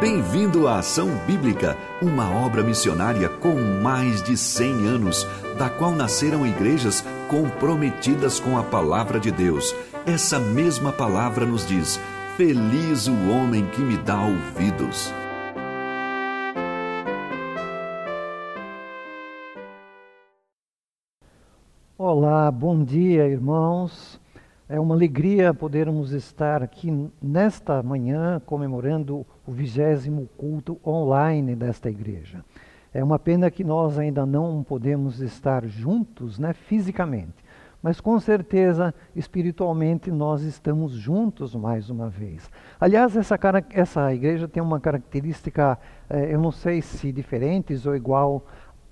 Bem-vindo à Ação Bíblica, uma obra missionária com mais de 100 anos, da qual nasceram igrejas comprometidas com a palavra de Deus. Essa mesma palavra nos diz: Feliz o homem que me dá ouvidos. Olá, bom dia, irmãos. É uma alegria podermos estar aqui nesta manhã comemorando o vigésimo culto online desta igreja. É uma pena que nós ainda não podemos estar juntos, né, fisicamente, mas com certeza espiritualmente nós estamos juntos mais uma vez. Aliás, essa, essa igreja tem uma característica, eh, eu não sei se diferentes ou igual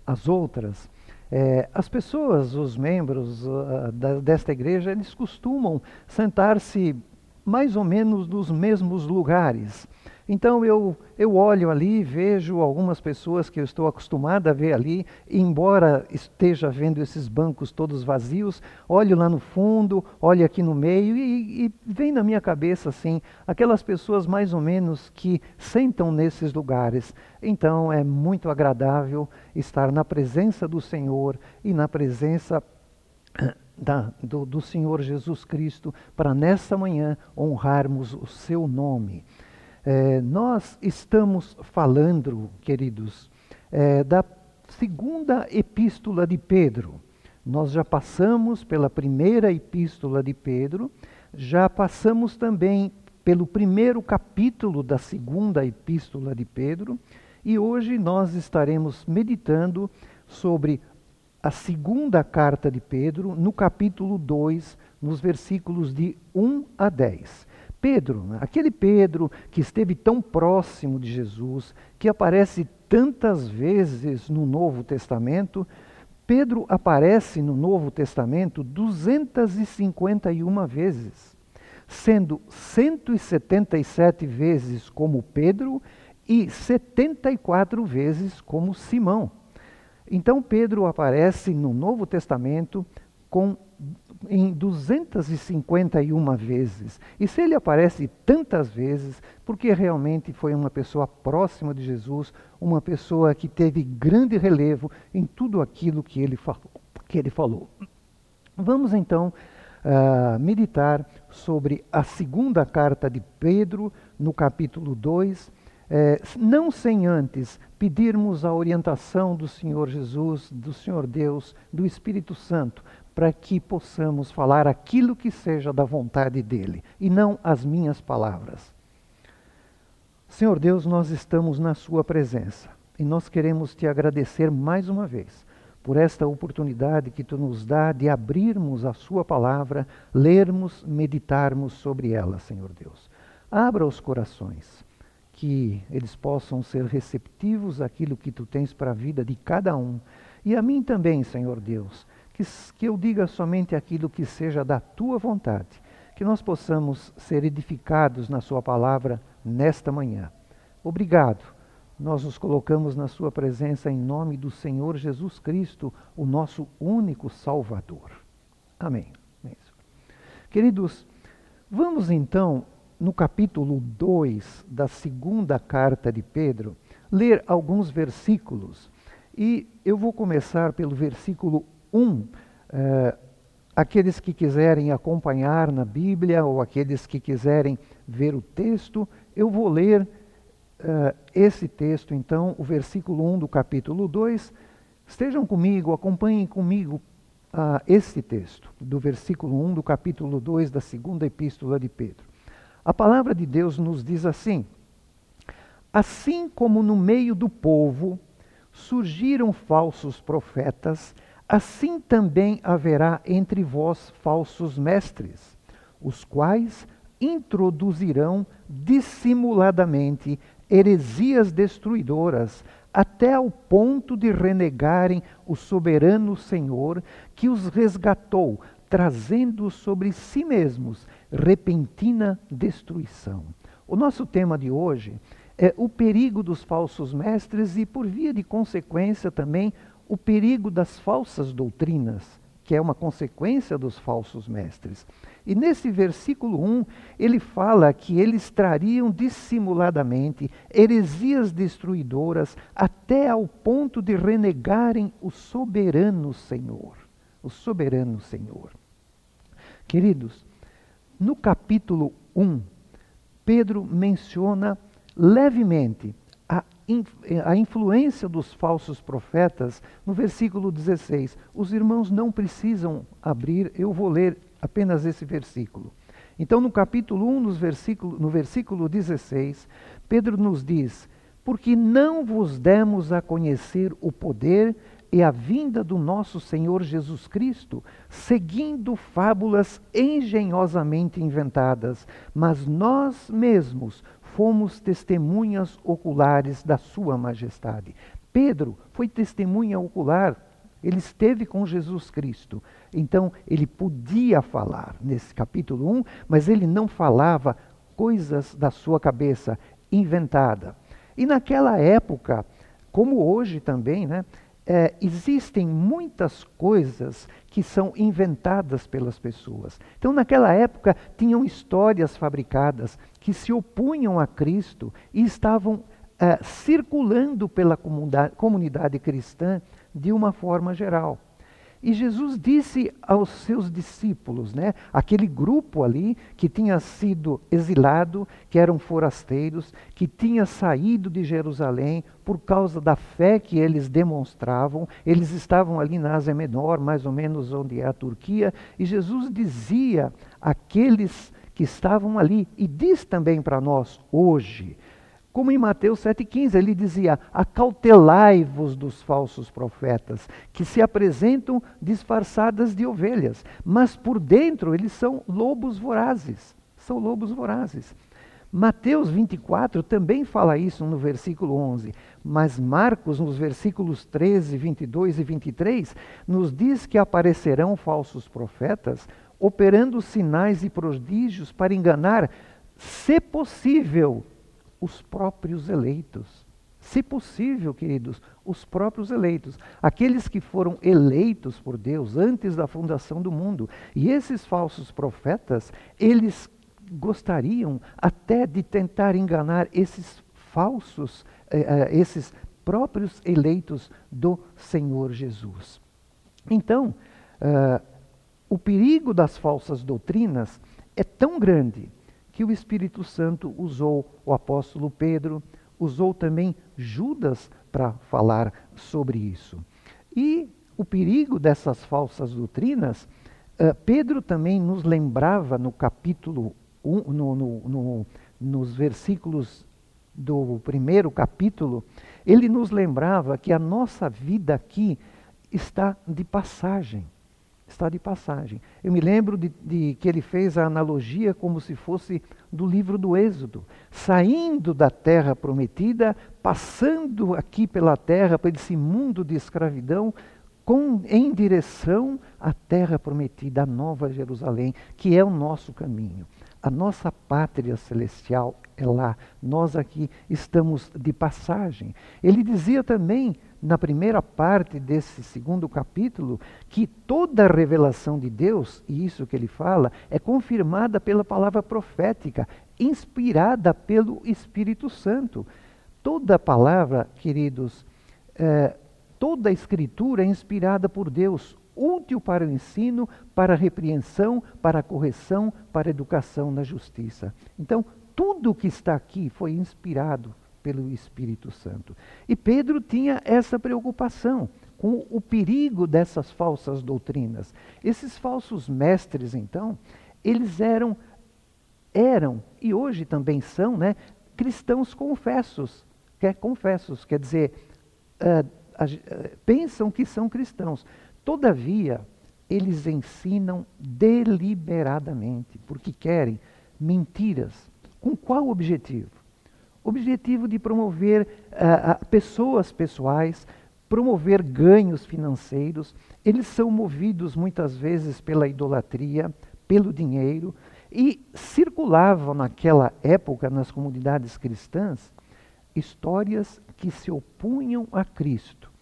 às outras. É, as pessoas, os membros uh, da, desta igreja, eles costumam sentar-se mais ou menos nos mesmos lugares. Então eu, eu olho ali, vejo algumas pessoas que eu estou acostumado a ver ali, embora esteja vendo esses bancos todos vazios, olho lá no fundo, olho aqui no meio e, e vem na minha cabeça assim, aquelas pessoas mais ou menos que sentam nesses lugares. Então é muito agradável estar na presença do Senhor e na presença da, do, do Senhor Jesus Cristo para nessa manhã honrarmos o seu nome. É, nós estamos falando, queridos, é, da segunda epístola de Pedro. Nós já passamos pela primeira epístola de Pedro, já passamos também pelo primeiro capítulo da segunda epístola de Pedro, e hoje nós estaremos meditando sobre a segunda carta de Pedro, no capítulo 2, nos versículos de 1 a 10. Pedro, né? aquele Pedro que esteve tão próximo de Jesus, que aparece tantas vezes no Novo Testamento, Pedro aparece no Novo Testamento 251 vezes, sendo 177 vezes como Pedro e 74 vezes como Simão. Então Pedro aparece no Novo Testamento com em 251 vezes. E se ele aparece tantas vezes, porque realmente foi uma pessoa próxima de Jesus, uma pessoa que teve grande relevo em tudo aquilo que ele falou. Que ele falou. Vamos então uh, meditar sobre a segunda carta de Pedro, no capítulo 2, eh, não sem antes pedirmos a orientação do Senhor Jesus, do Senhor Deus, do Espírito Santo, para que possamos falar aquilo que seja da vontade dele e não as minhas palavras. Senhor Deus, nós estamos na Sua presença e nós queremos te agradecer mais uma vez por esta oportunidade que tu nos dá de abrirmos a Sua palavra, lermos, meditarmos sobre ela, Senhor Deus. Abra os corações, que eles possam ser receptivos àquilo que tu tens para a vida de cada um e a mim também, Senhor Deus que, que eu diga somente aquilo que seja da tua vontade, que nós possamos ser edificados na Sua palavra nesta manhã. Obrigado. Nós nos colocamos na Sua presença em nome do Senhor Jesus Cristo, o nosso único Salvador. Amém. Queridos, vamos então, no capítulo 2 da segunda carta de Pedro, ler alguns versículos. E eu vou começar pelo versículo 1. Eh, aqueles que quiserem acompanhar na Bíblia ou aqueles que quiserem ver o texto, eu vou ler eh, esse texto, então, o versículo 1 do capítulo 2. Estejam comigo, acompanhem comigo uh, esse texto, do versículo 1 do capítulo 2 da segunda epístola de Pedro. A palavra de Deus nos diz assim: Assim como no meio do povo surgiram falsos profetas, Assim também haverá entre vós falsos mestres, os quais introduzirão dissimuladamente heresias destruidoras, até ao ponto de renegarem o soberano Senhor que os resgatou, trazendo sobre si mesmos repentina destruição. O nosso tema de hoje é o perigo dos falsos mestres e, por via de consequência, também o perigo das falsas doutrinas que é uma consequência dos falsos mestres. E nesse versículo 1, ele fala que eles trariam dissimuladamente heresias destruidoras até ao ponto de renegarem o soberano Senhor. O soberano Senhor. Queridos, no capítulo 1, Pedro menciona levemente a, a influência dos falsos profetas no versículo 16. Os irmãos não precisam abrir, eu vou ler apenas esse versículo. Então, no capítulo 1, nos versículo, no versículo 16, Pedro nos diz: Porque não vos demos a conhecer o poder e a vinda do nosso Senhor Jesus Cristo, seguindo fábulas engenhosamente inventadas, mas nós mesmos fomos testemunhas oculares da Sua Majestade. Pedro foi testemunha ocular, ele esteve com Jesus Cristo. Então, ele podia falar nesse capítulo 1, mas ele não falava coisas da sua cabeça, inventada. E naquela época, como hoje também, né, é, existem muitas coisas que são inventadas pelas pessoas. Então, naquela época, tinham histórias fabricadas que se opunham a Cristo e estavam é, circulando pela comunidade, comunidade cristã de uma forma geral. E Jesus disse aos seus discípulos, né, aquele grupo ali que tinha sido exilado, que eram forasteiros, que tinha saído de Jerusalém por causa da fé que eles demonstravam, eles estavam ali na Ásia Menor, mais ou menos onde é a Turquia, e Jesus dizia àqueles que estavam ali, e diz também para nós hoje, como em Mateus 7,15, ele dizia: Acautelai-vos dos falsos profetas, que se apresentam disfarçadas de ovelhas, mas por dentro eles são lobos vorazes. São lobos vorazes. Mateus 24 também fala isso no versículo 11, mas Marcos, nos versículos 13, 22 e 23, nos diz que aparecerão falsos profetas, operando sinais e prodígios para enganar, se possível, os próprios eleitos. Se possível, queridos, os próprios eleitos, aqueles que foram eleitos por Deus antes da fundação do mundo. E esses falsos profetas, eles gostariam até de tentar enganar esses falsos, eh, eh, esses próprios eleitos do Senhor Jesus. Então, uh, o perigo das falsas doutrinas é tão grande que o Espírito Santo usou o apóstolo Pedro, usou também Judas para falar sobre isso. E o perigo dessas falsas doutrinas, uh, Pedro também nos lembrava no capítulo 1, no, no, no, nos versículos do primeiro capítulo, ele nos lembrava que a nossa vida aqui está de passagem está de passagem. Eu me lembro de, de, que ele fez a analogia como se fosse do livro do Êxodo, saindo da terra prometida, passando aqui pela terra, por esse mundo de escravidão, com, em direção à terra prometida, a Nova Jerusalém, que é o nosso caminho. A nossa pátria celestial é lá, nós aqui estamos de passagem. Ele dizia também na primeira parte desse segundo capítulo que toda a revelação de Deus, e isso que ele fala, é confirmada pela palavra profética, inspirada pelo Espírito Santo. Toda palavra, queridos, é, toda a escritura é inspirada por Deus, útil para o ensino, para a repreensão, para a correção, para a educação na justiça. Então, tudo que está aqui foi inspirado pelo Espírito Santo. E Pedro tinha essa preocupação com o perigo dessas falsas doutrinas. Esses falsos mestres, então, eles eram eram e hoje também são, né, cristãos confessos, quer confessos, quer dizer, uh, uh, pensam que são cristãos. Todavia, eles ensinam deliberadamente, porque querem mentiras. Com qual objetivo? objetivo de promover uh, pessoas pessoais, promover ganhos financeiros. Eles são movidos muitas vezes pela idolatria, pelo dinheiro, e circulavam naquela época nas comunidades cristãs histórias que se opunham a Cristo,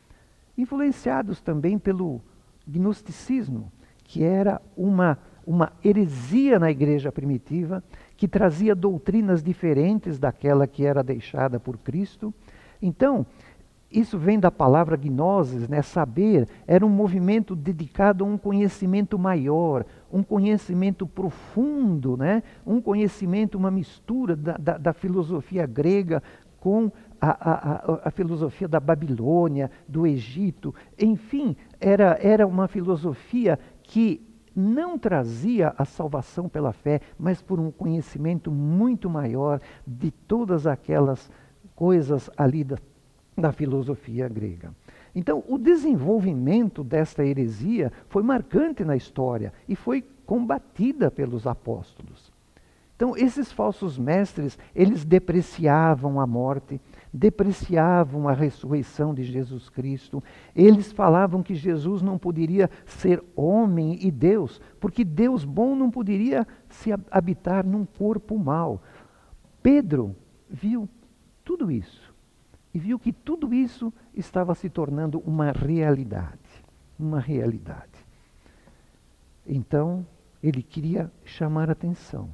influenciados também pelo gnosticismo, que era uma, uma heresia na igreja primitiva, que trazia doutrinas diferentes daquela que era deixada por Cristo. Então, isso vem da palavra gnosis, né? saber, era um movimento dedicado a um conhecimento maior, um conhecimento profundo, né? um conhecimento, uma mistura da, da, da filosofia grega com a, a, a, filosofia da Babilônia, do Egito, enfim, era, era uma filosofia que não trazia a salvação pela fé, mas por um conhecimento muito maior de todas aquelas coisas ali da da filosofia grega. Então, o desenvolvimento desta heresia foi marcante na história e foi combatida pelos apóstolos. Então, esses falsos mestres, eles depreciavam a morte, depreciavam a ressurreição de Jesus Cristo. Eles falavam que Jesus não poderia ser homem e Deus, porque Deus bom não poderia se habitar num corpo mau. Pedro viu tudo isso e viu que tudo isso estava se tornando uma realidade. Uma realidade. Então, ele queria chamar atenção.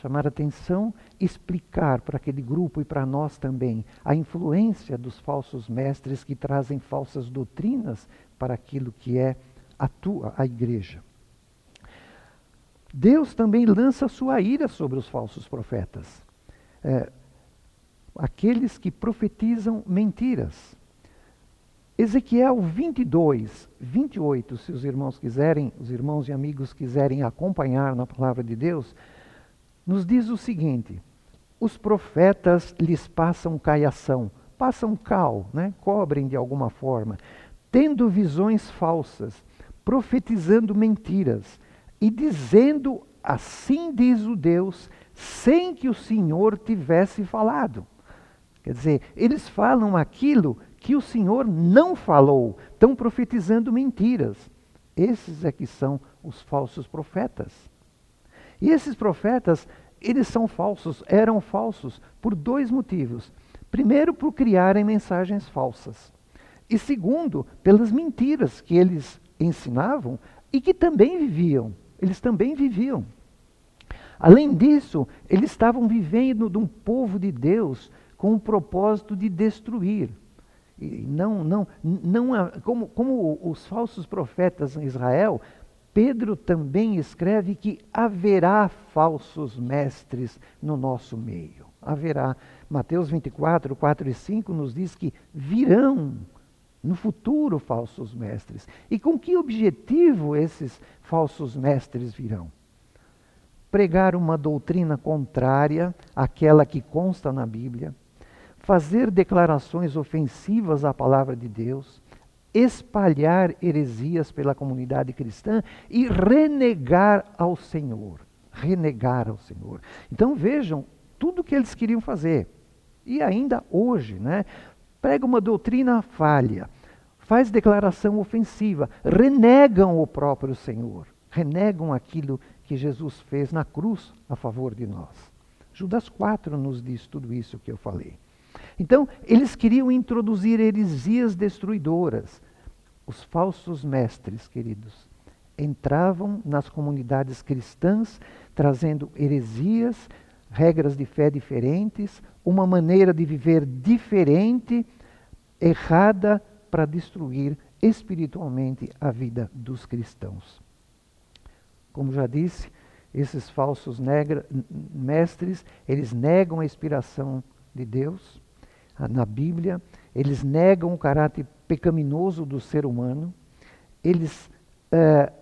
Chamar atenção, explicar para aquele grupo e para nós também a influência dos falsos mestres que trazem falsas doutrinas para aquilo que é a tua, a igreja. Deus também lança sua ira sobre os falsos profetas. É, aqueles que profetizam mentiras. Ezequiel 22, 28, se os irmãos quiserem, os irmãos e amigos quiserem acompanhar na palavra de Deus, nos diz o seguinte: os profetas lhes passam caiação, passam cal, né? cobrem de alguma forma, tendo visões falsas, profetizando mentiras e dizendo assim diz o Deus, sem que o Senhor tivesse falado. Quer dizer, eles falam aquilo que o Senhor não falou, estão profetizando mentiras. Esses é que são os falsos profetas. E esses profetas, eles são falsos, eram falsos por dois motivos. Primeiro, por criarem mensagens falsas. E segundo, pelas mentiras que eles ensinavam e que também viviam. Eles também viviam. Além disso, eles estavam vivendo de um povo de Deus com o propósito de destruir. E não, não, não, como, como os falsos profetas em Israel, Pedro também escreve que haverá falsos mestres no nosso meio. Haverá. Mateus 24, 4 e 5 nos diz que virão no futuro falsos mestres. E com que objetivo esses falsos mestres virão? Pregar uma doutrina contrária àquela que consta na Bíblia fazer declarações ofensivas à palavra de Deus, espalhar heresias pela comunidade cristã e renegar ao Senhor. Renegar ao Senhor. Então vejam tudo que eles queriam fazer. E ainda hoje, né? Prega uma doutrina falha, faz declaração ofensiva, renegam o próprio Senhor, renegam aquilo que Jesus fez na cruz a favor de nós. Judas 4 nos diz tudo isso que eu falei. Então, eles queriam introduzir heresias destruidoras. Os falsos mestres, queridos, entravam nas comunidades cristãs trazendo heresias, regras de fé diferentes, uma maneira de viver diferente, errada, para destruir espiritualmente a vida dos cristãos. Como já disse, esses falsos negra, mestres, eles negam a inspiração de Deus, na Bíblia, eles negam o caráter pecaminoso do ser humano, eles é,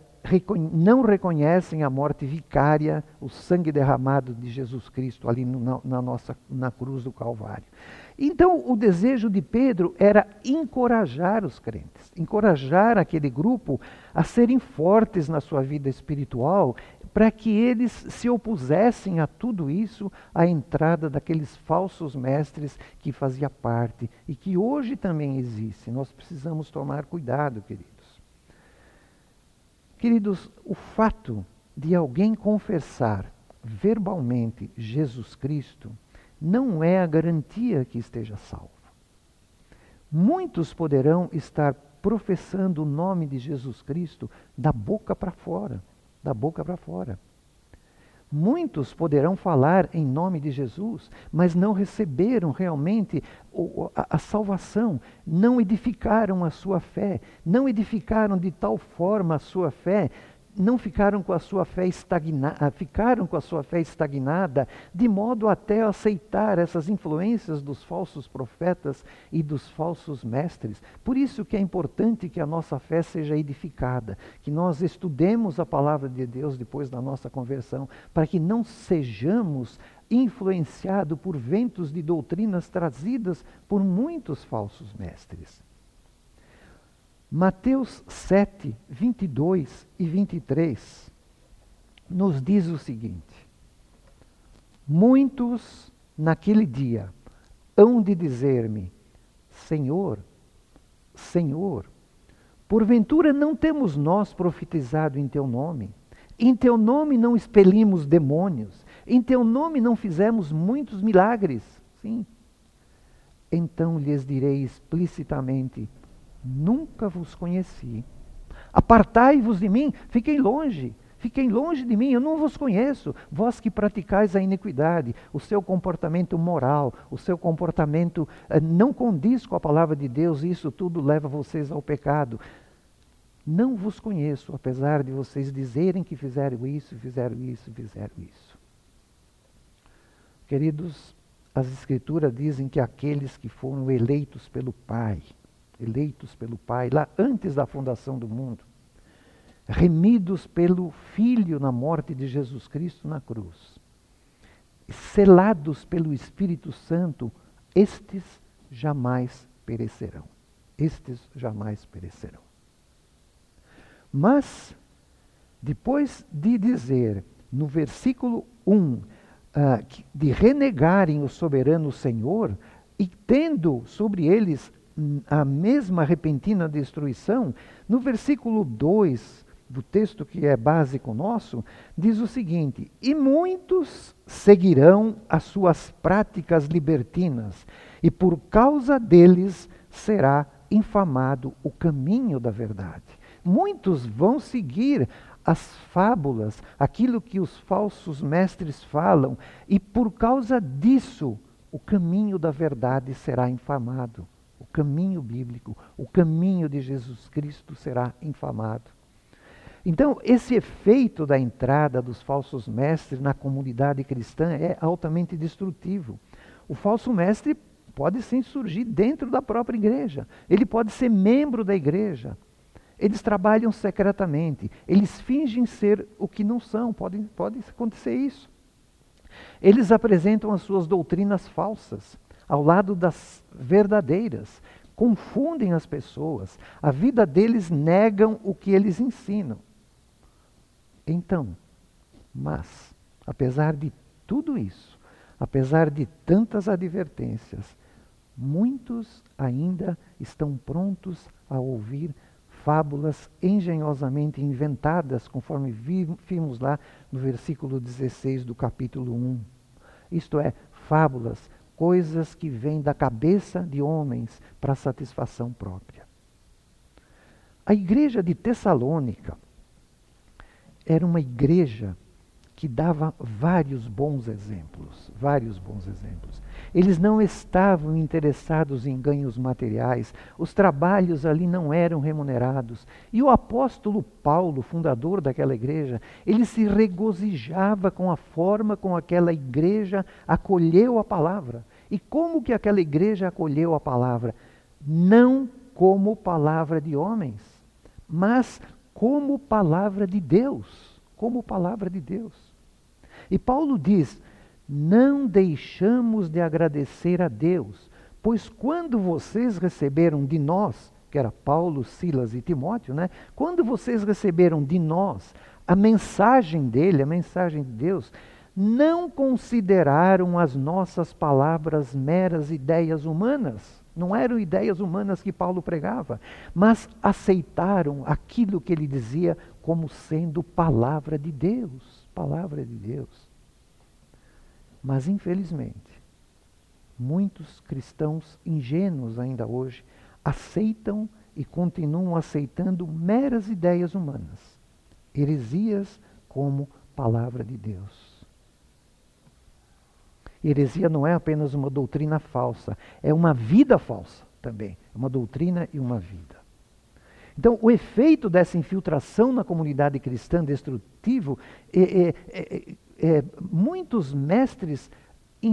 não reconhecem a morte vicária, o sangue derramado de Jesus Cristo ali na, na, nossa, na cruz do Calvário. Então, o desejo de Pedro era encorajar os crentes, encorajar aquele grupo a serem fortes na sua vida espiritual para que eles se opusessem a tudo isso, à entrada daqueles falsos mestres que fazia parte e que hoje também existe. Nós precisamos tomar cuidado, queridos. Queridos, o fato de alguém confessar verbalmente Jesus Cristo não é a garantia que esteja salvo. Muitos poderão estar professando o nome de Jesus Cristo da boca para fora, da boca para fora. Muitos poderão falar em nome de Jesus, mas não receberam realmente a, salvação, não edificaram a sua fé, não edificaram de tal forma a sua fé não ficaram com a sua fé estagnada, ah, ficaram com a sua fé estagnada, de modo até aceitar essas influências dos falsos profetas e dos falsos mestres. Por isso que é importante que a nossa fé seja edificada, que nós estudemos a palavra de Deus depois da nossa conversão, para que não sejamos influenciados por ventos de doutrinas trazidas por muitos falsos mestres. Mateus 7, 22 e 23 nos diz o seguinte: Muitos naquele dia hão de dizer-me: Senhor, Senhor, porventura não temos nós profetizado em teu nome? Em teu nome não expelimos demônios? Em teu nome não fizemos muitos milagres? Sim. Então lhes direi explicitamente: Nunca vos conheci. Apartai-vos de mim, fiquem longe. Fiquem longe de mim, eu não vos conheço. Vós que praticais a iniquidade, o seu comportamento moral, o seu comportamento eh, não condiz com a palavra de Deus, e isso tudo leva vocês ao pecado. Não vos conheço, apesar de vocês dizerem que fizeram isso, fizeram isso, fizeram isso. Queridos, as Escrituras dizem que aqueles que foram eleitos pelo Pai, eleitos pelo Pai, lá antes da fundação do mundo, remidos pelo Filho na morte de Jesus Cristo na cruz, selados pelo Espírito Santo, estes jamais perecerão. Estes jamais perecerão. Mas, depois de dizer no versículo 1, uh, ah, de renegarem o soberano Senhor, e tendo sobre eles a mesma repentina destruição, no versículo 2 do texto que é básico nosso, diz o seguinte: E muitos seguirão as suas práticas libertinas, e por causa deles será infamado o caminho da verdade. Muitos vão seguir as fábulas, aquilo que os falsos mestres falam, e por causa disso o caminho da verdade será infamado caminho bíblico, o caminho de Jesus Cristo será infamado. Então, esse efeito da entrada dos falsos mestres na comunidade cristã é altamente destrutivo. O falso mestre pode sim surgir dentro da própria igreja, ele pode ser membro da igreja. Eles trabalham secretamente, eles fingem ser o que não são, pode, pode acontecer isso. Eles apresentam as suas doutrinas falsas ao lado das verdadeiras, confundem as pessoas, a vida deles negam o que eles ensinam. Então, mas, apesar de tudo isso, apesar de tantas advertências, muitos ainda estão prontos a ouvir fábulas engenhosamente inventadas, conforme vimos lá no versículo 16 do capítulo 1. Isto é, fábulas coisas que vêm da cabeça de homens para satisfação própria. A igreja de Tessalônica era uma igreja que dava vários bons exemplos, vários bons exemplos. Eles não estavam interessados em ganhos materiais, os trabalhos ali não eram remunerados. E o apóstolo Paulo, fundador daquela igreja, ele se regozijava com a forma com aquela igreja acolheu a palavra. E como que aquela igreja acolheu a palavra? Não como palavra de homens, mas como palavra de Deus, como palavra de Deus. E Paulo diz: não deixamos de agradecer a Deus, pois quando vocês receberam de nós, que era Paulo, Silas e Timóteo, né? Quando vocês receberam de nós a mensagem dele, a mensagem de Deus, não consideraram as nossas palavras meras ideias humanas. Não eram ideias humanas que Paulo pregava, mas aceitaram aquilo que ele dizia como sendo palavra de Deus. Palavra de Deus. Mas, infelizmente, muitos cristãos ingênuos ainda hoje aceitam e continuam aceitando meras ideias humanas, heresias como palavra de Deus. Heresia não é apenas uma doutrina falsa, é uma vida falsa também. É uma doutrina e uma vida. Então, o efeito dessa infiltração na comunidade cristã destrutivo é, é, é, é muitos mestres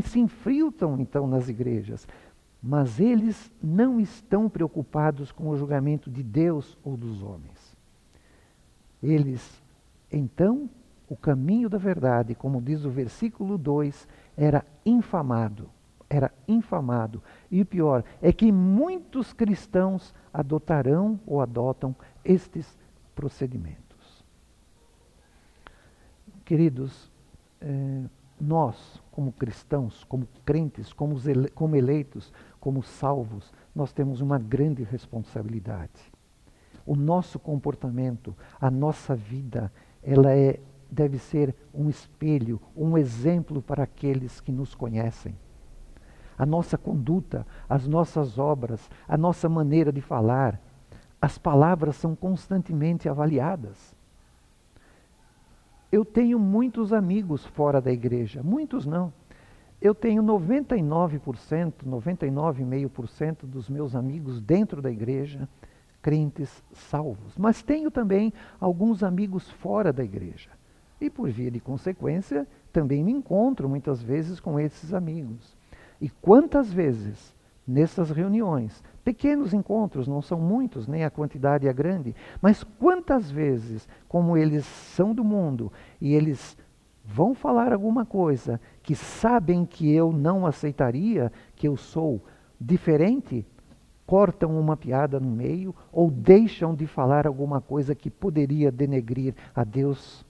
se infiltram então nas igrejas, mas eles não estão preocupados com o julgamento de Deus ou dos homens. Eles, então, o caminho da verdade, como diz o versículo 2, era infamado. Era infamado. E o pior é que muitos cristãos adotarão ou adotam estes procedimentos. Queridos, eh, nós, como cristãos, como crentes, como, ele, como eleitos, como salvos, nós temos uma grande responsabilidade. O nosso comportamento, a nossa vida, ela é deve ser um espelho, um exemplo para aqueles que nos conhecem. A nossa conduta, as nossas obras, a nossa maneira de falar, as palavras são constantemente avaliadas. Eu tenho muitos amigos fora da igreja, muitos não. Eu tenho 99%, 99,5% dos meus amigos dentro da igreja, crentes salvos. Mas tenho também alguns amigos fora da igreja. E por via de consequência, também me encontro muitas vezes com esses amigos. E quantas vezes nessas reuniões, pequenos encontros, não são muitos, nem a quantidade é grande, mas quantas vezes, como eles são do mundo e eles vão falar alguma coisa que sabem que eu não aceitaria, que eu sou diferente, cortam uma piada no meio ou deixam de falar alguma coisa que poderia denegrir a Deus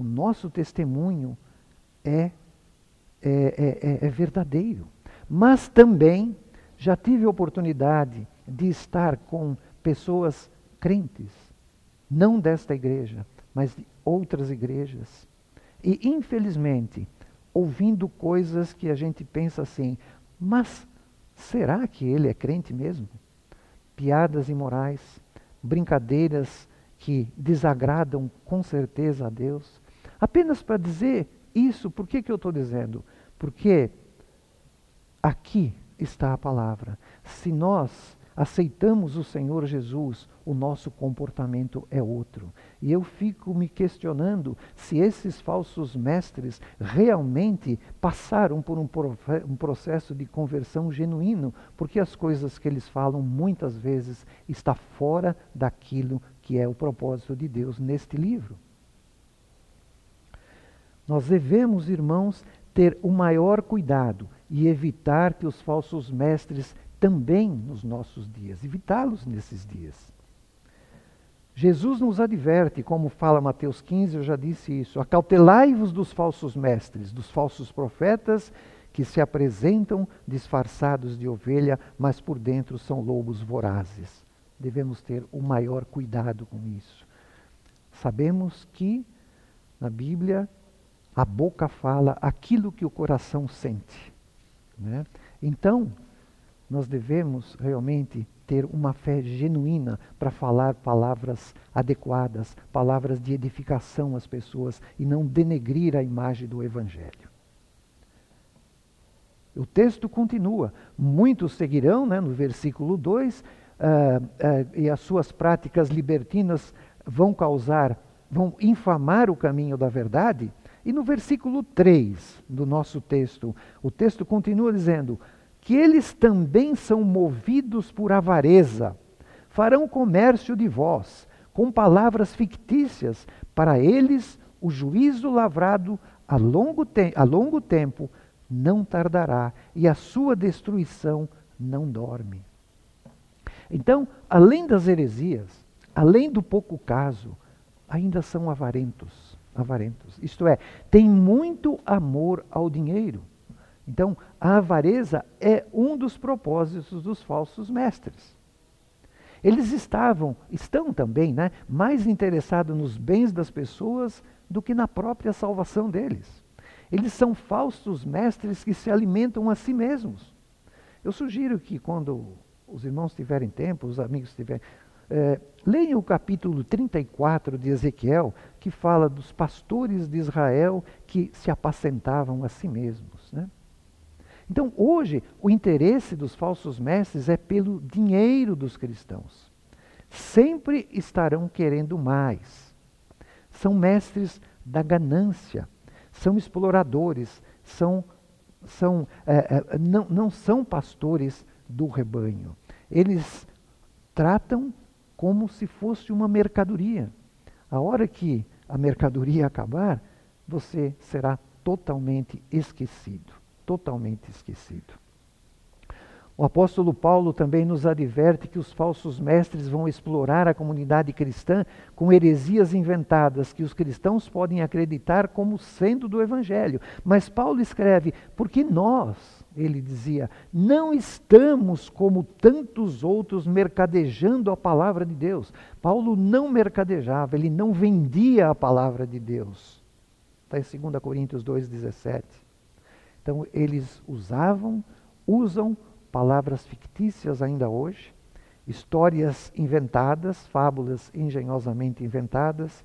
o nosso testemunho é, é, é, é, verdadeiro. Mas também já tive oportunidade de estar com pessoas crentes, não desta igreja, mas de outras igrejas. E, infelizmente, ouvindo coisas que a gente pensa assim, mas será que ele é crente mesmo? Piadas imorais, brincadeiras que desagradam com certeza a Deus. Apenas para dizer isso, por que, que eu estou dizendo? Porque aqui está a palavra. Se nós aceitamos o Senhor Jesus, o nosso comportamento é outro. E eu fico me questionando se esses falsos mestres realmente passaram por um, um, processo de conversão genuíno, porque as coisas que eles falam muitas vezes está fora daquilo que é o propósito de Deus neste livro. Nós devemos, irmãos, ter o maior cuidado e evitar que os falsos mestres também nos nossos dias, evitá-los nesses dias. Jesus nos adverte, como fala Mateus 15, eu já disse isso: acautelai-vos dos falsos mestres, dos falsos profetas que se apresentam disfarçados de ovelha, mas por dentro são lobos vorazes. Devemos ter o maior cuidado com isso. Sabemos que na Bíblia a boca fala aquilo que o coração sente. Né? Então, nós devemos realmente ter uma fé genuína para falar palavras adequadas, palavras de edificação às pessoas e não denegrir a imagem do Evangelho. O texto continua. Muitos seguirão, né, no versículo 2, uh, uh, e as suas práticas libertinas vão causar, vão infamar o caminho da verdade. E no versículo 3 do nosso texto, o texto continua dizendo que eles também são movidos por avareza, farão comércio de vós, com palavras fictícias, para eles o juízo lavrado a longo, a longo tempo não tardará, e a sua destruição não dorme. Então, além das heresias, além do pouco caso, ainda são avarentos avarentos. Isto é, tem muito amor ao dinheiro. Então, a avareza é um dos propósitos dos falsos mestres. Eles estavam, estão também, né, mais interessados nos bens das pessoas do que na própria salvação deles. Eles são falsos mestres que se alimentam a si mesmos. Eu sugiro que quando os irmãos tiverem tempo, os amigos tiverem. É, leiam o capítulo 34 de Ezequiel, que fala dos pastores de Israel que se apacentavam a si mesmos. Né? Então, hoje, o interesse dos falsos mestres é pelo dinheiro dos cristãos. Sempre estarão querendo mais. São mestres da ganância, são exploradores, são, são, é, é, não, não são pastores do rebanho. Eles tratam como se fosse uma mercadoria. A hora que a mercadoria acabar, você será totalmente esquecido. Totalmente esquecido. O apóstolo Paulo também nos adverte que os falsos mestres vão explorar a comunidade cristã com heresias inventadas que os cristãos podem acreditar como sendo do evangelho. Mas Paulo escreve: porque nós, ele dizia, não estamos como tantos outros mercadejando a palavra de Deus. Paulo não mercadejava, ele não vendia a palavra de Deus. Está em 2 Coríntios 2,17. Então, eles usavam, usam palavras fictícias ainda hoje, histórias inventadas, fábulas engenhosamente inventadas.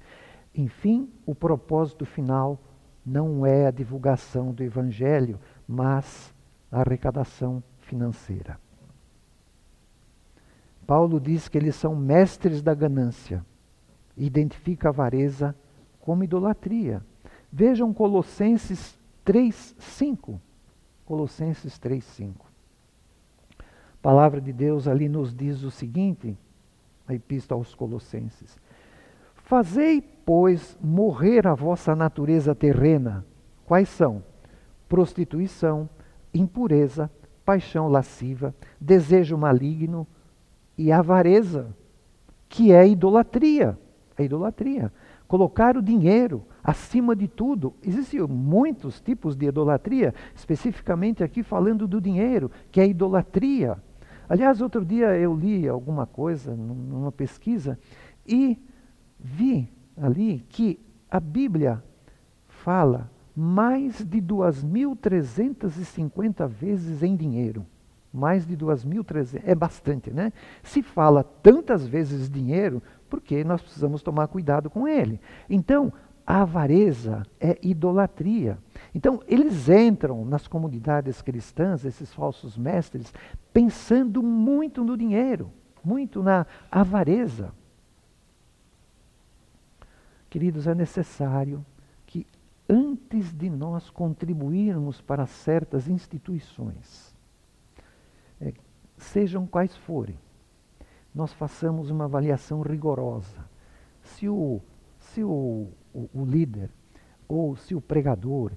Enfim, o propósito final não é a divulgação do Evangelho, mas a arrecadação financeira. Paulo diz que eles são mestres da ganância, identifica a avareza como idolatria. Vejam Colossenses 3:5. Colossenses 3:5 palavra de Deus ali nos diz o seguinte, a epístola aos Colossenses: Fazei, pois, morrer a vossa natureza terrena. Quais são? Prostituição, impureza, paixão lasciva, desejo maligno e avareza, que é idolatria. A idolatria. Colocar o dinheiro acima de tudo. Existem muitos tipos de idolatria, especificamente aqui falando do dinheiro, que é idolatria. Aliás, outro dia eu li alguma coisa numa pesquisa e vi ali que a Bíblia fala mais de 2.350 vezes em dinheiro. Mais de 2.300, é bastante, né? Se fala tantas vezes dinheiro, porque nós precisamos tomar cuidado com ele. Então, a avareza é idolatria. Então, eles entram nas comunidades cristãs, esses falsos mestres, pensando muito no dinheiro, muito na avareza. Queridos, é necessário antes de nós contribuirmos para certas instituições, é, sejam quais forem, nós façamos uma avaliação rigorosa. Se o, se o o, o líder ou se o pregador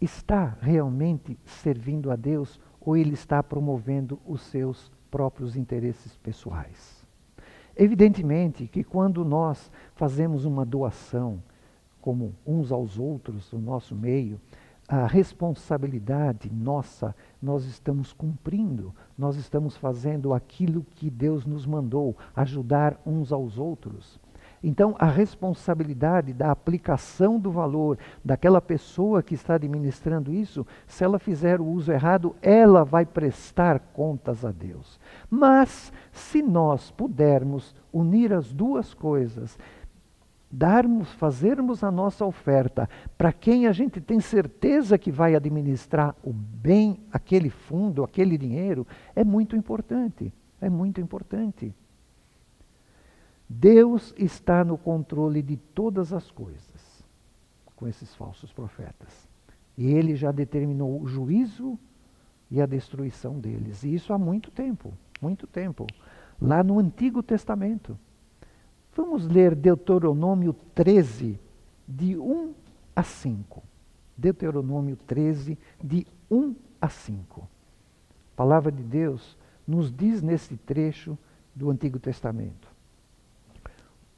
está realmente servindo a Deus ou ele está promovendo os seus próprios interesses pessoais. Evidentemente que quando nós fazemos uma doação, como uns aos outros, no nosso meio, a responsabilidade nossa, nós estamos cumprindo, nós estamos fazendo aquilo que Deus nos mandou, ajudar uns aos outros. Então, a responsabilidade da aplicação do valor daquela pessoa que está administrando isso, se ela fizer o uso errado, ela vai prestar contas a Deus. Mas, se nós pudermos unir as duas coisas, darmos, fazermos a nossa oferta para quem a gente tem certeza que vai administrar o bem, aquele fundo, aquele dinheiro, é muito importante. É muito importante. Deus está no controle de todas as coisas com esses falsos profetas. E ele já determinou o juízo e a destruição deles. E isso há muito tempo, muito tempo. Lá no Antigo Testamento. Vamos ler Deuteronômio 13, de 1 a 5. Deuteronômio 13, de 1 a 5. A palavra de Deus nos diz nesse trecho do Antigo Testamento.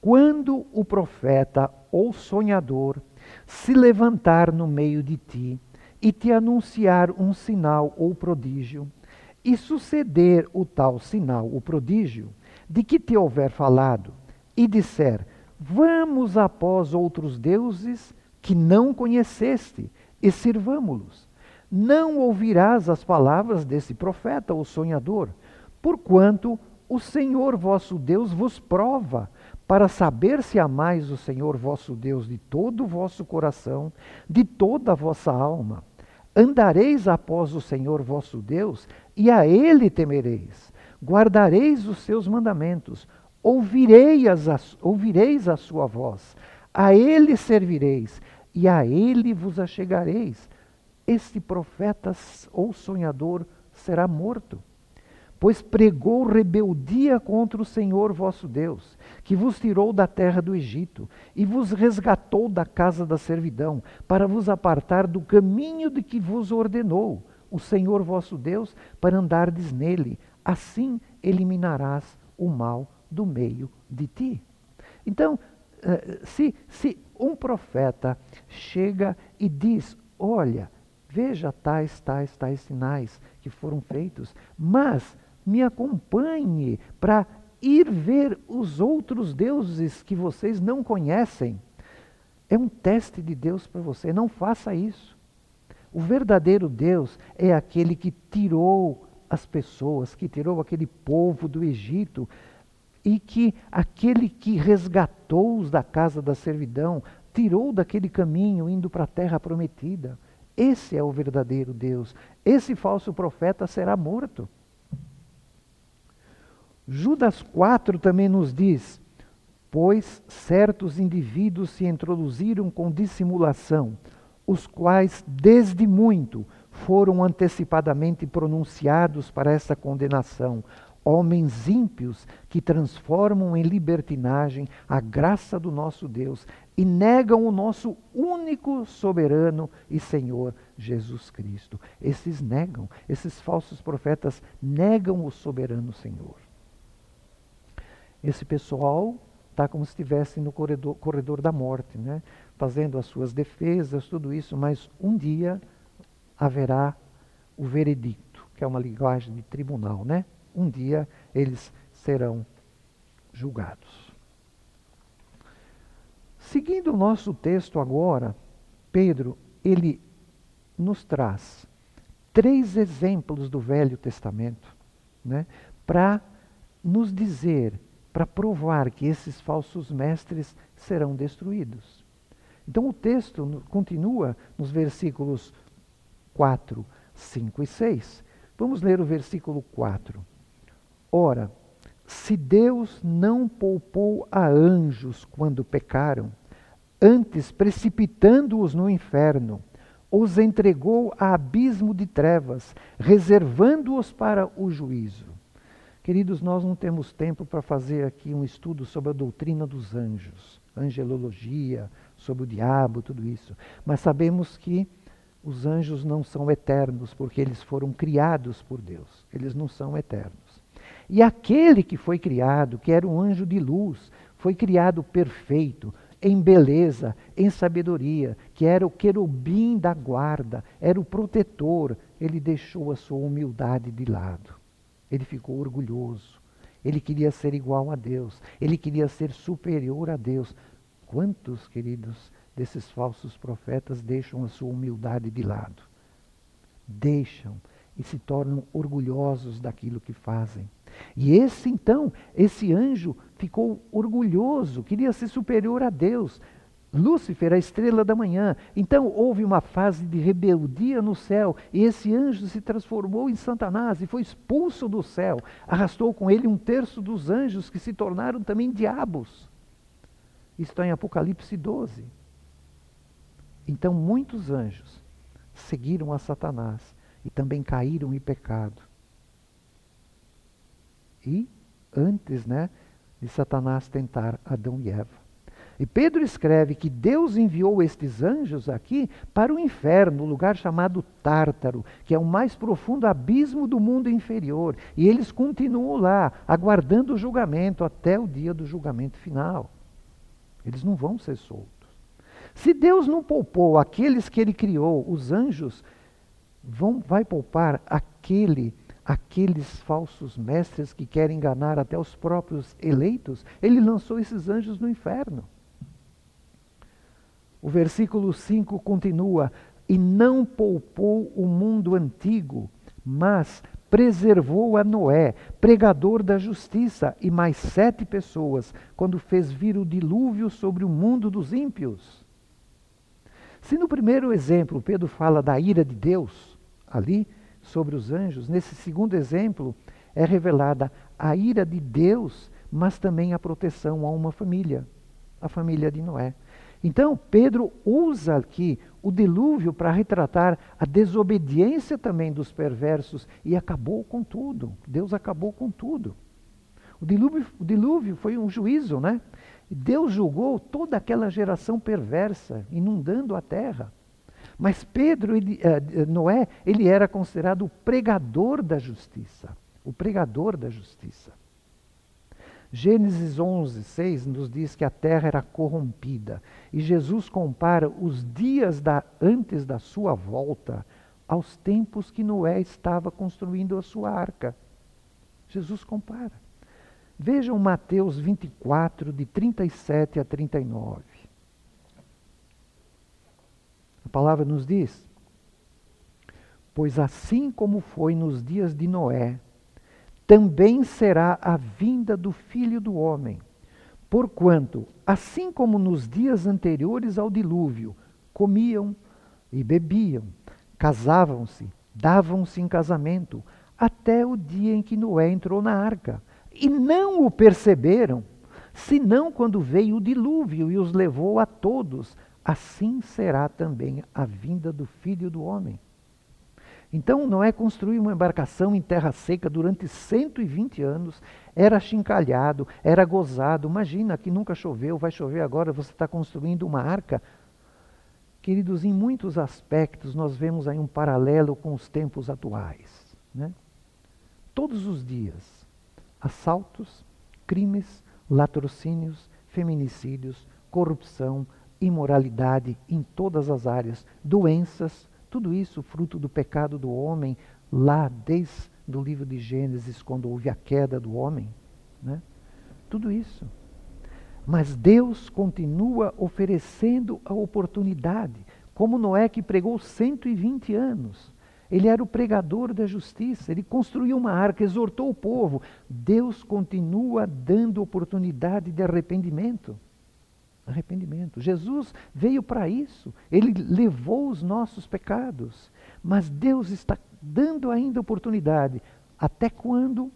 Quando o profeta ou sonhador se levantar no meio de ti e te anunciar um sinal ou prodígio, e suceder o tal sinal, o prodígio, de que te houver falado, e disser: Vamos após outros deuses que não conheceste e sirvamo-los. Não ouvirás as palavras desse profeta ou sonhador, Porquanto o Senhor vosso Deus vos prova, para saber se amais o Senhor vosso Deus de todo o vosso coração, de toda a vossa alma. Andareis após o Senhor vosso Deus, e a Ele temereis. Guardareis os seus mandamentos, ouvireis a, ouvireis a sua voz, a Ele servireis, e a Ele vos achegareis. Este profeta ou sonhador será morto pois pregou rebeldia contra o Senhor vosso Deus, que vos tirou da terra do Egito e vos resgatou da casa da servidão, para vos apartar do caminho de que vos ordenou o Senhor vosso Deus, para andardes nele. Assim eliminarás o mal do meio de ti. Então, eh, se, se um profeta chega e diz: Olha, veja tais, tais, tais sinais que foram feitos, mas me acompanhe para ir ver os outros deuses que vocês não conhecem. É um teste de Deus para você, não faça isso. O verdadeiro Deus é aquele que tirou as pessoas, que tirou aquele povo do Egito e que aquele que resgatou-os da casa da servidão, tirou daquele caminho indo para a terra prometida. Esse é o verdadeiro Deus. Esse falso profeta será morto. Judas 4 também nos diz: Pois certos indivíduos se introduziram com dissimulação, os quais, desde muito, foram antecipadamente pronunciados para essa condenação, homens ímpios que transformam em libertinagem a graça do nosso Deus e negam o nosso único soberano e Senhor Jesus Cristo. Esses negam, esses falsos profetas negam o soberano Senhor. Esse pessoal está como se estivesse no corredor, corredor da morte, né? fazendo as suas defesas, tudo isso, mas um dia haverá o veredicto, que é uma linguagem de tribunal, né? Um dia eles serão julgados. Seguindo o nosso texto agora, Pedro, ele nos traz três exemplos do Velho Testamento, né, para nos dizer para provar que esses falsos mestres serão destruídos. Então o texto continua nos versículos 4, 5 e 6. Vamos ler o versículo 4. Ora, se Deus não poupou a anjos quando pecaram, antes precipitando-os no inferno, os entregou a abismo de trevas, reservando-os para o juízo. Queridos, nós não temos tempo para fazer aqui um estudo sobre a doutrina dos anjos, angelologia, sobre o diabo, tudo isso. Mas sabemos que os anjos não são eternos, porque eles foram criados por Deus. Eles não são eternos. E aquele que foi criado, que era um anjo de luz, foi criado perfeito, em beleza, em sabedoria, que era o querubim da guarda, era o protetor, ele deixou a sua humildade de lado. Ele ficou orgulhoso. Ele queria ser igual a Deus. Ele queria ser superior a Deus. Quantos, queridos, desses falsos profetas deixam a sua humildade de lado? Deixam e se tornam orgulhosos daquilo que fazem. E esse então, esse anjo ficou orgulhoso, queria ser superior a Deus, Lúcifer, a estrela da manhã. Então houve uma fase de rebeldia no céu, e esse anjo se transformou em Satanás e foi expulso do céu. Arrastou com ele um terço dos anjos que se tornaram também diabos. Isso está em Apocalipse 12. Então muitos anjos seguiram a Satanás e também caíram em pecado. E antes, né, de Satanás tentar Adão e Eva. E Pedro escreve que Deus enviou estes anjos aqui para o inferno, o lugar chamado Tártaro, que é o mais profundo abismo do mundo inferior. E eles continuam lá, aguardando o julgamento até o dia do julgamento final. Eles não vão ser soltos. Se Deus não poupou aqueles que ele criou, os anjos, vão, vai poupar aquele aqueles falsos mestres que querem enganar até os próprios eleitos, ele lançou esses anjos no inferno. O versículo 5 continua: E não poupou o mundo antigo, mas preservou a Noé, pregador da justiça, e mais sete pessoas, quando fez vir o dilúvio sobre o mundo dos ímpios. Se no primeiro exemplo Pedro fala da ira de Deus, ali, sobre os anjos, nesse segundo exemplo é revelada a ira de Deus, mas também a proteção a uma família, a família de Noé. Então, Pedro usa aqui o dilúvio para retratar a desobediência também dos perversos e acabou com tudo. Deus acabou com tudo. O dilúvio, o dilúvio foi um juízo, né? Deus julgou toda aquela geração perversa, inundando a terra. Mas Pedro, ele, uh, Noé, ele era considerado o pregador da justiça. O pregador da justiça. Gênesis 11, 6 nos diz que a terra era corrompida. E Jesus compara os dias da, antes da sua volta aos tempos que Noé estava construindo a sua arca. Jesus compara. Vejam Mateus 24, de 37 a 39. A palavra nos diz: Pois assim como foi nos dias de Noé, também será a vinda do Filho do Homem. Porquanto, assim como nos dias anteriores ao dilúvio, comiam e bebiam, casavam-se, davam-se em casamento, até o dia em que Noé entrou na arca. E não o perceberam, senão quando veio o dilúvio e os levou a todos. Assim será também a vinda do Filho do Homem. Então, Noé construiu uma embarcação em terra seca durante 120 anos, era chincalhado, era gozado. Imagina que nunca choveu, vai chover agora, você está construindo uma arca. Queridos, em muitos aspectos nós vemos aí um paralelo com os tempos atuais. Né? Todos os dias, assaltos, crimes, latrocínios, feminicídios, corrupção, imoralidade em todas as áreas, doenças, tudo isso fruto do pecado do homem, lá desde o livro de Gênesis, quando houve a queda do homem. Né? Tudo isso. Mas Deus continua oferecendo a oportunidade, como Noé que pregou 120 anos. Ele era o pregador da justiça, ele construiu uma arca, exortou o povo. Deus continua dando oportunidade de arrependimento. Arrependimento. Jesus veio para isso. Ele levou os nossos pecados. Mas Deus está dando ainda oportunidade. Até quando?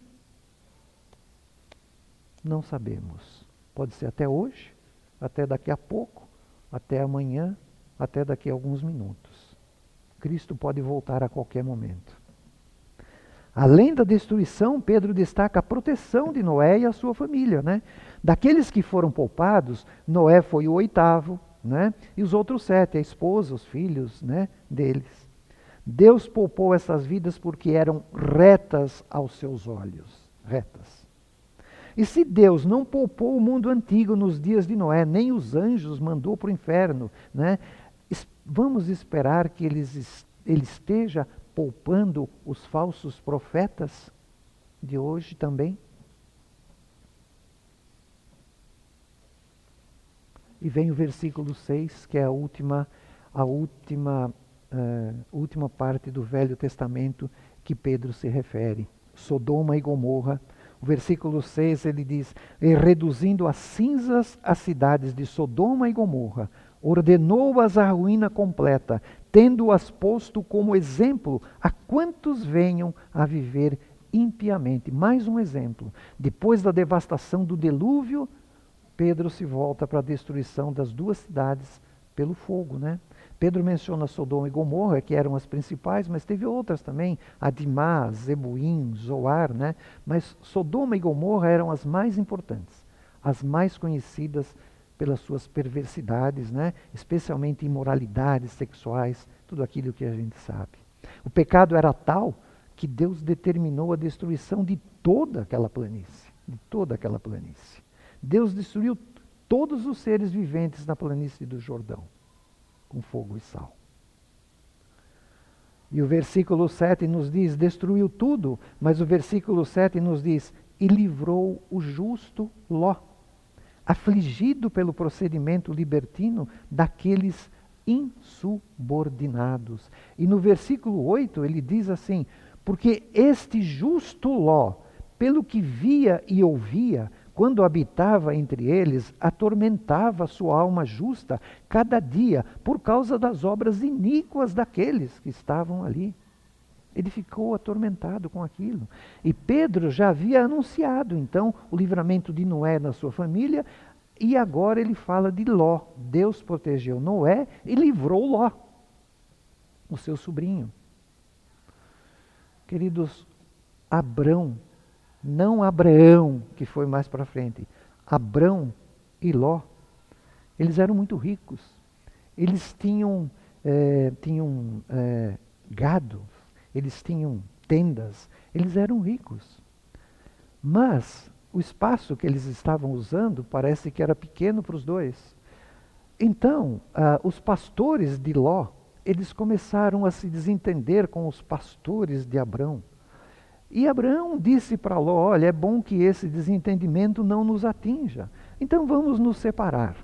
Não sabemos. Pode ser até hoje, até daqui a pouco, até amanhã, até daqui a alguns minutos. Cristo pode voltar a qualquer momento. Além da destruição, Pedro destaca a proteção de Noé e a sua família. Né? Daqueles que foram poupados, Noé foi o oitavo, né? e os outros sete, a esposa, os filhos né, deles. Deus poupou essas vidas porque eram retas aos seus olhos. Retas. E se Deus não poupou o mundo antigo nos dias de Noé, nem os anjos mandou para o inferno, né? vamos esperar que ele esteja poupando os falsos profetas de hoje também? E vem o versículo 6, que é a última, a última, uh, última parte do Velho Testamento que Pedro se refere. Sodoma e Gomorra. O versículo 6 ele diz: e reduzindo a cinzas as cidades de Sodoma e Gomorra, ordenou-as à ruína completa, tendo-as posto como exemplo a quantos venham a viver impiamente. Mais um exemplo. Depois da devastação do dilúvio, Pedro se volta para a destruição das duas cidades pelo fogo, né? Pedro menciona Sodoma e Gomorra, que eram as principais, mas teve outras também, Adimá, Zebuim, Zoar, né? Mas Sodoma e Gomorra eram as mais importantes, as mais conhecidas pelas suas perversidades, né? especialmente imoralidades sexuais, tudo aquilo que a gente sabe. O pecado era tal que Deus determinou a destruição de toda aquela planície, de toda aquela planície. Deus destruiu todos os seres viventes na planície do Jordão, com fogo e sal. E o versículo 7 nos diz: destruiu tudo, mas o versículo 7 nos diz: e livrou o justo Ló afligido pelo procedimento libertino daqueles insubordinados. E no versículo 8 ele diz assim: Porque este justo Ló, pelo que via e ouvia, quando habitava entre eles, atormentava sua alma justa cada dia por causa das obras iníquas daqueles que estavam ali. Ele ficou atormentado com aquilo. E Pedro já havia anunciado, então, o livramento de Noé na sua família, e agora ele fala de Ló. Deus protegeu Noé e livrou Ló, o seu sobrinho. Queridos, Abrão, não Abraão, que foi mais para frente, Abrão e Ló, eles eram muito ricos. Eles tinham, é, tinham é, gado, eles tinham tendas, eles eram ricos. Mas o espaço que eles estavam usando parece que era pequeno para os dois. Então, ah, os pastores de Ló, eles começaram a se desentender com os pastores de Abrão. E Abraão disse para Ló: Olha, é bom que esse desentendimento não nos atinja. Então vamos nos separar.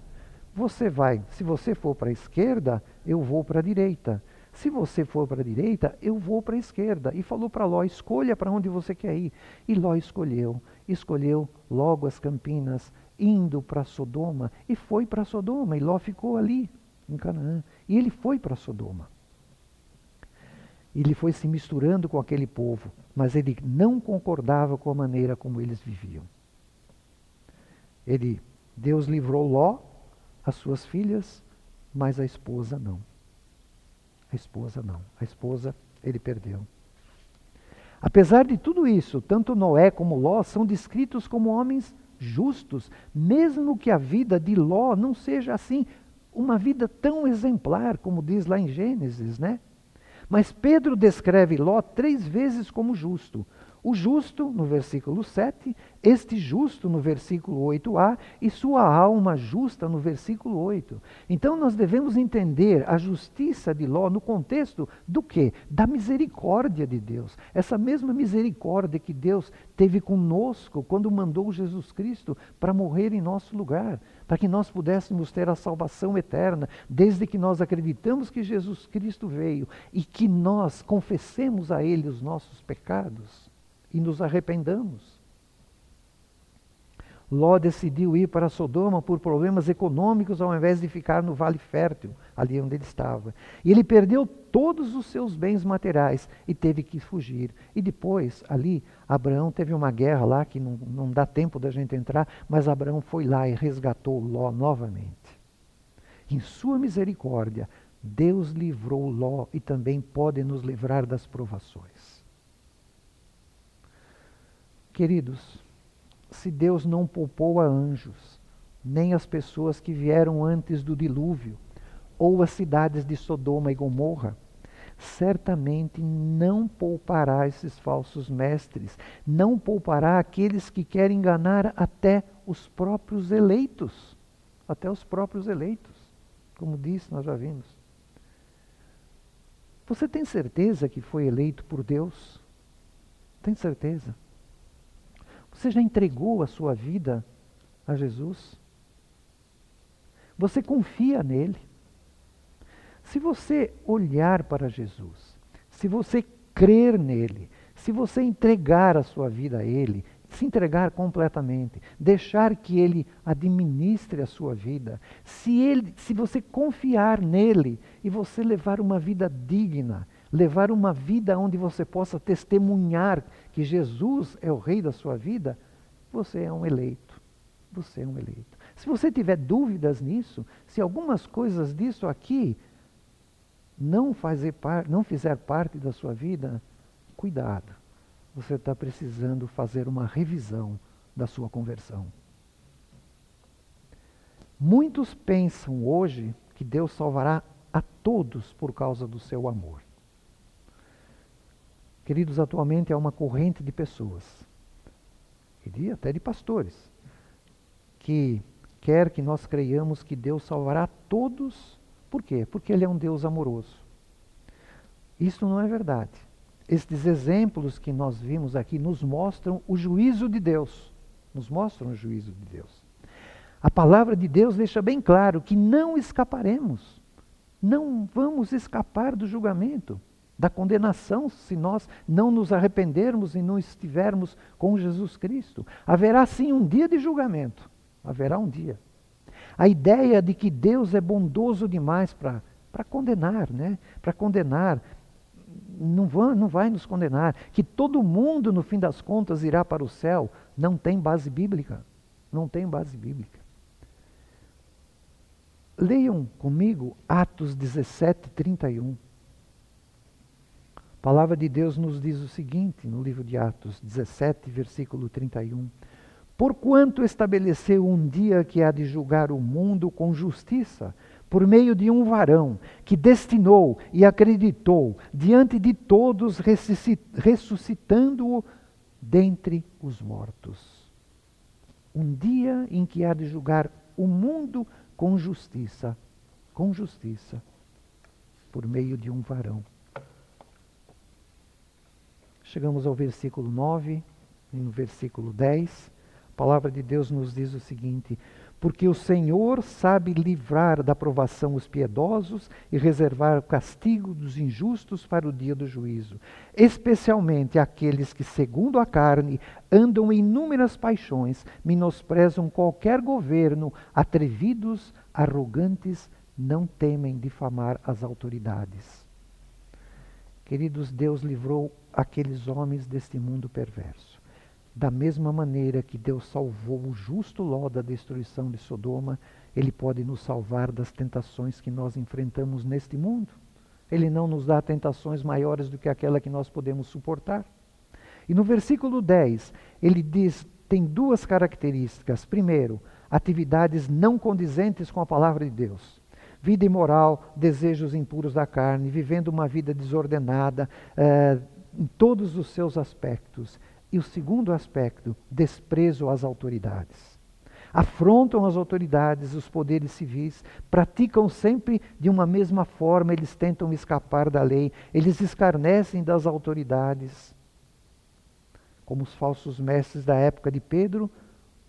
Você vai, se você for para a esquerda, eu vou para a direita. Se você for para a direita, eu vou para a esquerda. E falou para Ló: escolha para onde você quer ir. E Ló escolheu. Escolheu logo as campinas, indo para Sodoma. E foi para Sodoma. E Ló ficou ali, em Canaã. E ele foi para Sodoma. Ele foi se misturando com aquele povo, mas ele não concordava com a maneira como eles viviam. Ele, Deus livrou Ló, as suas filhas, mas a esposa não. A esposa não. A esposa ele perdeu. Apesar de tudo isso, tanto Noé como Ló são descritos como homens justos, mesmo que a vida de Ló não seja assim uma vida tão exemplar como diz lá em Gênesis, né? Mas Pedro descreve Ló três vezes como justo. O justo, no versículo 7, este justo, no versículo 8a, e sua alma justa, no versículo 8. Então nós devemos entender a justiça de Ló no contexto do que? Da misericórdia de Deus. Essa mesma misericórdia que Deus teve conosco quando mandou Jesus Cristo para morrer em nosso lugar, para que nós pudéssemos ter a salvação eterna, desde que nós acreditamos que Jesus Cristo veio e que nós confessemos a Ele os nossos pecados e nos arrependamos. Ló decidiu ir para Sodoma por problemas econômicos ao invés de ficar no Vale Fértil, ali onde ele estava. E ele perdeu todos os seus bens materiais e teve que fugir. E depois, ali, Abraão teve uma guerra lá, que não, não dá tempo da gente entrar, mas Abraão foi lá e resgatou Ló novamente. Em sua misericórdia, Deus livrou Ló e também pode nos livrar das provações. Queridos, se Deus não poupou a anjos, nem as pessoas que vieram antes do dilúvio, ou as cidades de Sodoma e Gomorra, certamente não poupará esses falsos mestres, não poupará aqueles que querem enganar até os próprios eleitos, até os próprios eleitos, como disse, nós já vimos. Você tem certeza que foi eleito por Deus? Tem certeza? Você já entregou a sua vida a Jesus? Você confia nele? Se você olhar para Jesus, se você crer nele, se você entregar a sua vida a ele, se entregar completamente, deixar que ele administre a sua vida, se ele, se você confiar nele e você levar uma vida digna, levar uma vida onde você possa testemunhar que Jesus é o rei da sua vida, você é um eleito. Você é um eleito. Se você tiver dúvidas nisso, se algumas coisas disso aqui não, fazer par, não fizer parte da sua vida, cuidado. Você está precisando fazer uma revisão da sua conversão. Muitos pensam hoje que Deus salvará a todos por causa do seu amor. Queridos, atualmente é uma corrente de pessoas, e até de pastores, que quer que nós creiamos que Deus salvará todos. Por quê? Porque Ele é um Deus amoroso. Isso não é verdade. Estes exemplos que nós vimos aqui nos mostram o juízo de Deus. Nos mostram o juízo de Deus. A palavra de Deus deixa bem claro que não escaparemos. Não vamos escapar do julgamento. Da condenação se nós não nos arrependermos e não estivermos com Jesus Cristo. Haverá sim um dia de julgamento. Haverá um dia. A ideia de que Deus é bondoso demais para condenar, né? Para condenar. Não vai, não vai nos condenar. Que todo mundo, no fim das contas, irá para o céu. Não tem base bíblica. Não tem base bíblica. Leiam comigo Atos 17, 31. A palavra de Deus nos diz o seguinte no livro de Atos 17, versículo 31. Porquanto estabeleceu um dia que há de julgar o mundo com justiça, por meio de um varão que destinou e acreditou diante de todos, ressuscitando-o dentre os mortos. Um dia em que há de julgar o mundo com justiça, com justiça, por meio de um varão. Chegamos ao versículo 9 e no versículo 10. A palavra de Deus nos diz o seguinte: Porque o Senhor sabe livrar da provação os piedosos e reservar o castigo dos injustos para o dia do juízo, especialmente aqueles que, segundo a carne, andam em inúmeras paixões, menosprezam qualquer governo, atrevidos, arrogantes, não temem difamar as autoridades. Queridos, Deus livrou aqueles homens deste mundo perverso. Da mesma maneira que Deus salvou o justo Ló da destruição de Sodoma, Ele pode nos salvar das tentações que nós enfrentamos neste mundo. Ele não nos dá tentações maiores do que aquela que nós podemos suportar. E no versículo 10, ele diz: tem duas características. Primeiro, atividades não condizentes com a palavra de Deus vida imoral, desejos impuros da carne, vivendo uma vida desordenada eh, em todos os seus aspectos. E o segundo aspecto, desprezo às autoridades. Afrontam as autoridades, os poderes civis, praticam sempre de uma mesma forma, eles tentam escapar da lei, eles escarnecem das autoridades. Como os falsos mestres da época de Pedro,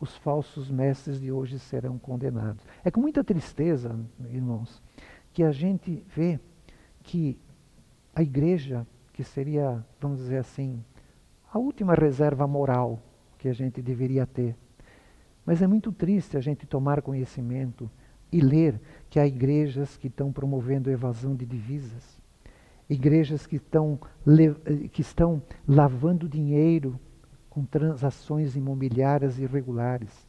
os falsos mestres de hoje serão condenados. É com muita tristeza, irmãos, que a gente vê que a igreja, que seria, vamos dizer assim, a última reserva moral que a gente deveria ter. Mas é muito triste a gente tomar conhecimento e ler que há igrejas que estão promovendo evasão de divisas, igrejas que estão, que estão lavando dinheiro com transações imobiliárias irregulares,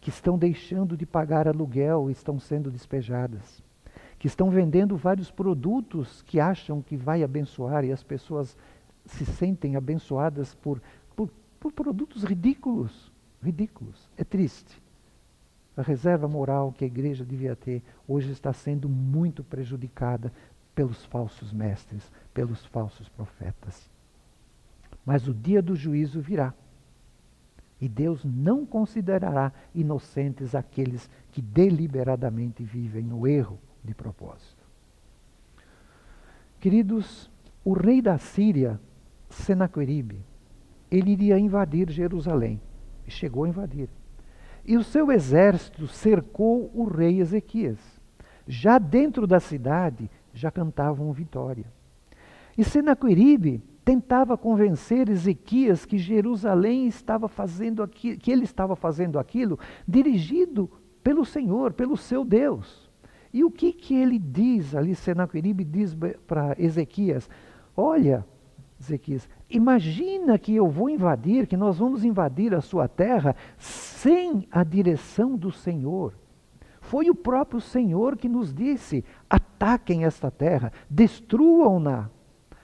que estão deixando de pagar aluguel e estão sendo despejadas, que estão vendendo vários produtos que acham que vai abençoar e as pessoas se sentem abençoadas por, por, por produtos ridículos. Ridículos. É triste. A reserva moral que a igreja devia ter hoje está sendo muito prejudicada pelos falsos mestres, pelos falsos profetas. Mas o dia do juízo virá. E Deus não considerará inocentes aqueles que deliberadamente vivem no erro de propósito. Queridos, o rei da Síria, Senaqueribe, ele iria invadir Jerusalém. E chegou a invadir. E o seu exército cercou o rei Ezequias. Já dentro da cidade, já cantavam vitória. E Senaqueribe tentava convencer Ezequias que Jerusalém estava fazendo aquilo, que ele estava fazendo aquilo dirigido pelo Senhor, pelo seu Deus. E o que que ele diz ali, Senaqueribe diz para Ezequias: Olha, Ezequias, imagina que eu vou invadir, que nós vamos invadir a sua terra sem a direção do Senhor. Foi o próprio Senhor que nos disse: ataquem esta terra, destruam-na.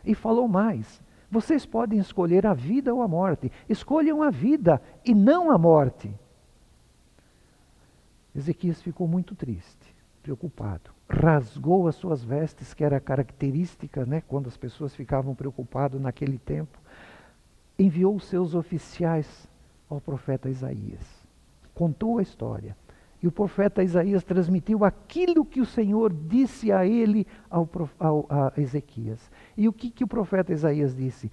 E falou mais: vocês podem escolher a vida ou a morte. Escolham a vida e não a morte. Ezequias ficou muito triste, preocupado. Rasgou as suas vestes, que era característica, né, quando as pessoas ficavam preocupadas naquele tempo. Enviou seus oficiais ao profeta Isaías. Contou a história. E o profeta Isaías transmitiu aquilo que o Senhor disse a ele, ao, ao, a Ezequias. E o que, que o profeta Isaías disse?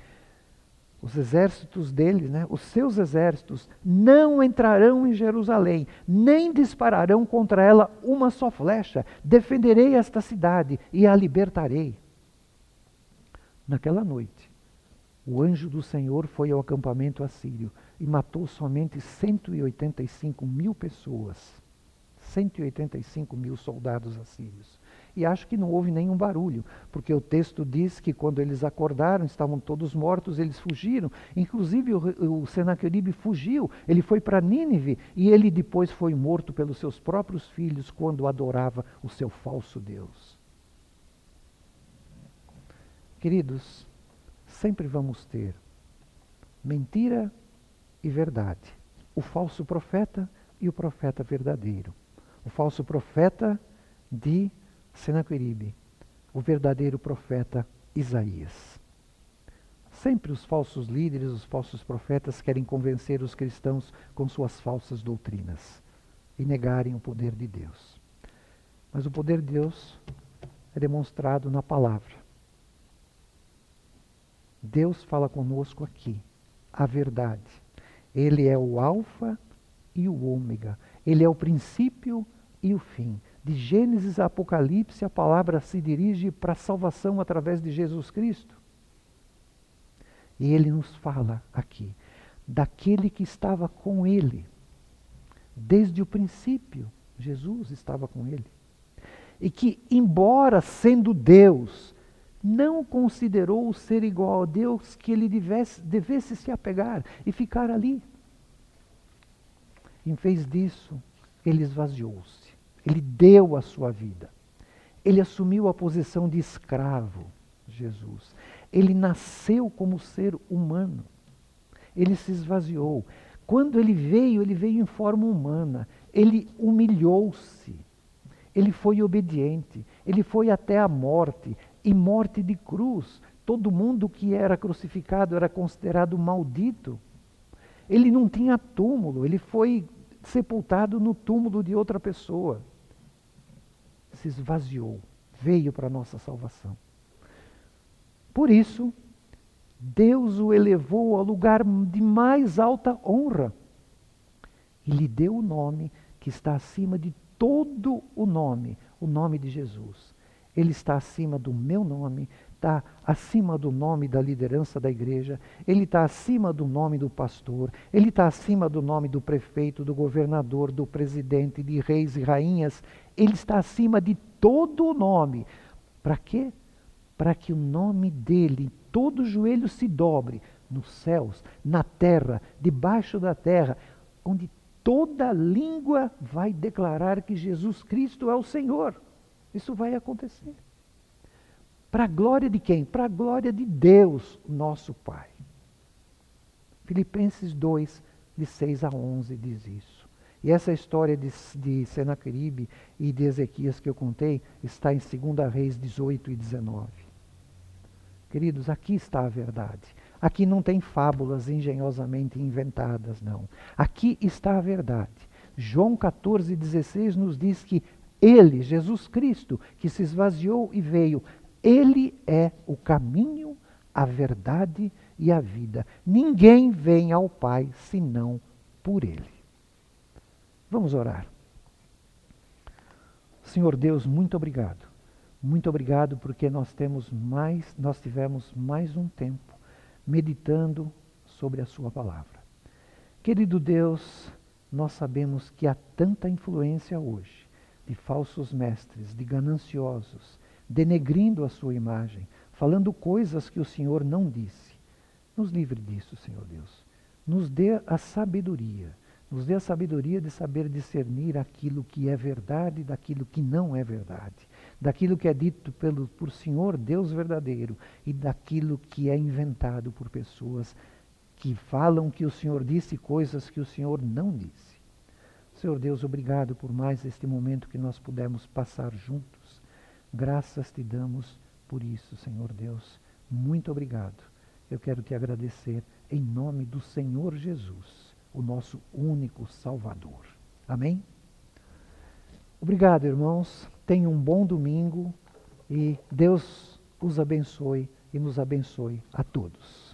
Os exércitos dele, né, os seus exércitos, não entrarão em Jerusalém, nem dispararão contra ela uma só flecha. Defenderei esta cidade e a libertarei. Naquela noite, o anjo do Senhor foi ao acampamento assírio e matou somente 185 mil pessoas. 185 mil soldados assírios. E acho que não houve nenhum barulho, porque o texto diz que quando eles acordaram, estavam todos mortos, eles fugiram. Inclusive o, o Senaqueribe fugiu, ele foi para Nínive e ele depois foi morto pelos seus próprios filhos quando adorava o seu falso Deus. Queridos, sempre vamos ter mentira e verdade, o falso profeta e o profeta verdadeiro. O falso profeta de Senaqueribe, o verdadeiro profeta Isaías. Sempre os falsos líderes, os falsos profetas querem convencer os cristãos com suas falsas doutrinas e negarem o poder de Deus. Mas o poder de Deus é demonstrado na palavra. Deus fala conosco aqui, a verdade. Ele é o Alfa e o Ômega. Ele é o princípio e o fim. De Gênesis a Apocalipse, a palavra se dirige para a salvação através de Jesus Cristo. E ele nos fala aqui daquele que estava com ele. Desde o princípio, Jesus estava com ele. E que, embora sendo Deus, não considerou o ser igual a Deus que ele devesse, devesse se apegar e ficar ali. Em vez disso, ele esvaziou-se. Ele deu a sua vida. Ele assumiu a posição de escravo, Jesus. Ele nasceu como ser humano. Ele se esvaziou. Quando ele veio, ele veio em forma humana. Ele humilhou-se. Ele foi obediente. Ele foi até a morte e morte de cruz. Todo mundo que era crucificado era considerado maldito. Ele não tinha túmulo, ele foi sepultado no túmulo de outra pessoa. Se esvaziou, veio para a nossa salvação. Por isso, Deus o elevou ao lugar de mais alta honra e lhe deu o nome que está acima de todo o nome, o nome de Jesus. Ele está acima do meu nome, está acima do nome da liderança da igreja, ele está acima do nome do pastor, ele está acima do nome do prefeito, do governador, do presidente, de reis e rainhas, ele está acima de todo o nome. Para quê? Para que o nome dele, todo joelho se dobre nos céus, na terra, debaixo da terra, onde toda língua vai declarar que Jesus Cristo é o Senhor. Isso vai acontecer. Para a glória de quem? Para a glória de Deus, nosso Pai. Filipenses 2, de 6 a 11, diz isso. E essa história de, de Senaqueribe e de Ezequias que eu contei está em 2 Reis 18 e 19. Queridos, aqui está a verdade. Aqui não tem fábulas engenhosamente inventadas, não. Aqui está a verdade. João 14, 16 nos diz que ele, Jesus Cristo, que se esvaziou e veio, ele é o caminho, a verdade e a vida. Ninguém vem ao Pai senão por Ele. Vamos orar. Senhor Deus, muito obrigado. Muito obrigado porque nós temos mais, nós tivemos mais um tempo meditando sobre a sua palavra. Querido Deus, nós sabemos que há tanta influência hoje de falsos mestres, de gananciosos, denegrindo a sua imagem, falando coisas que o Senhor não disse. Nos livre disso, Senhor Deus. Nos dê a sabedoria. Nos dê a sabedoria de saber discernir aquilo que é verdade daquilo que não é verdade. Daquilo que é dito pelo, por Senhor Deus verdadeiro e daquilo que é inventado por pessoas que falam que o Senhor disse coisas que o Senhor não disse. Senhor Deus, obrigado por mais este momento que nós pudemos passar juntos. Graças te damos por isso, Senhor Deus. Muito obrigado. Eu quero te agradecer em nome do Senhor Jesus, o nosso único Salvador. Amém? Obrigado, irmãos. Tenham um bom domingo e Deus os abençoe e nos abençoe a todos.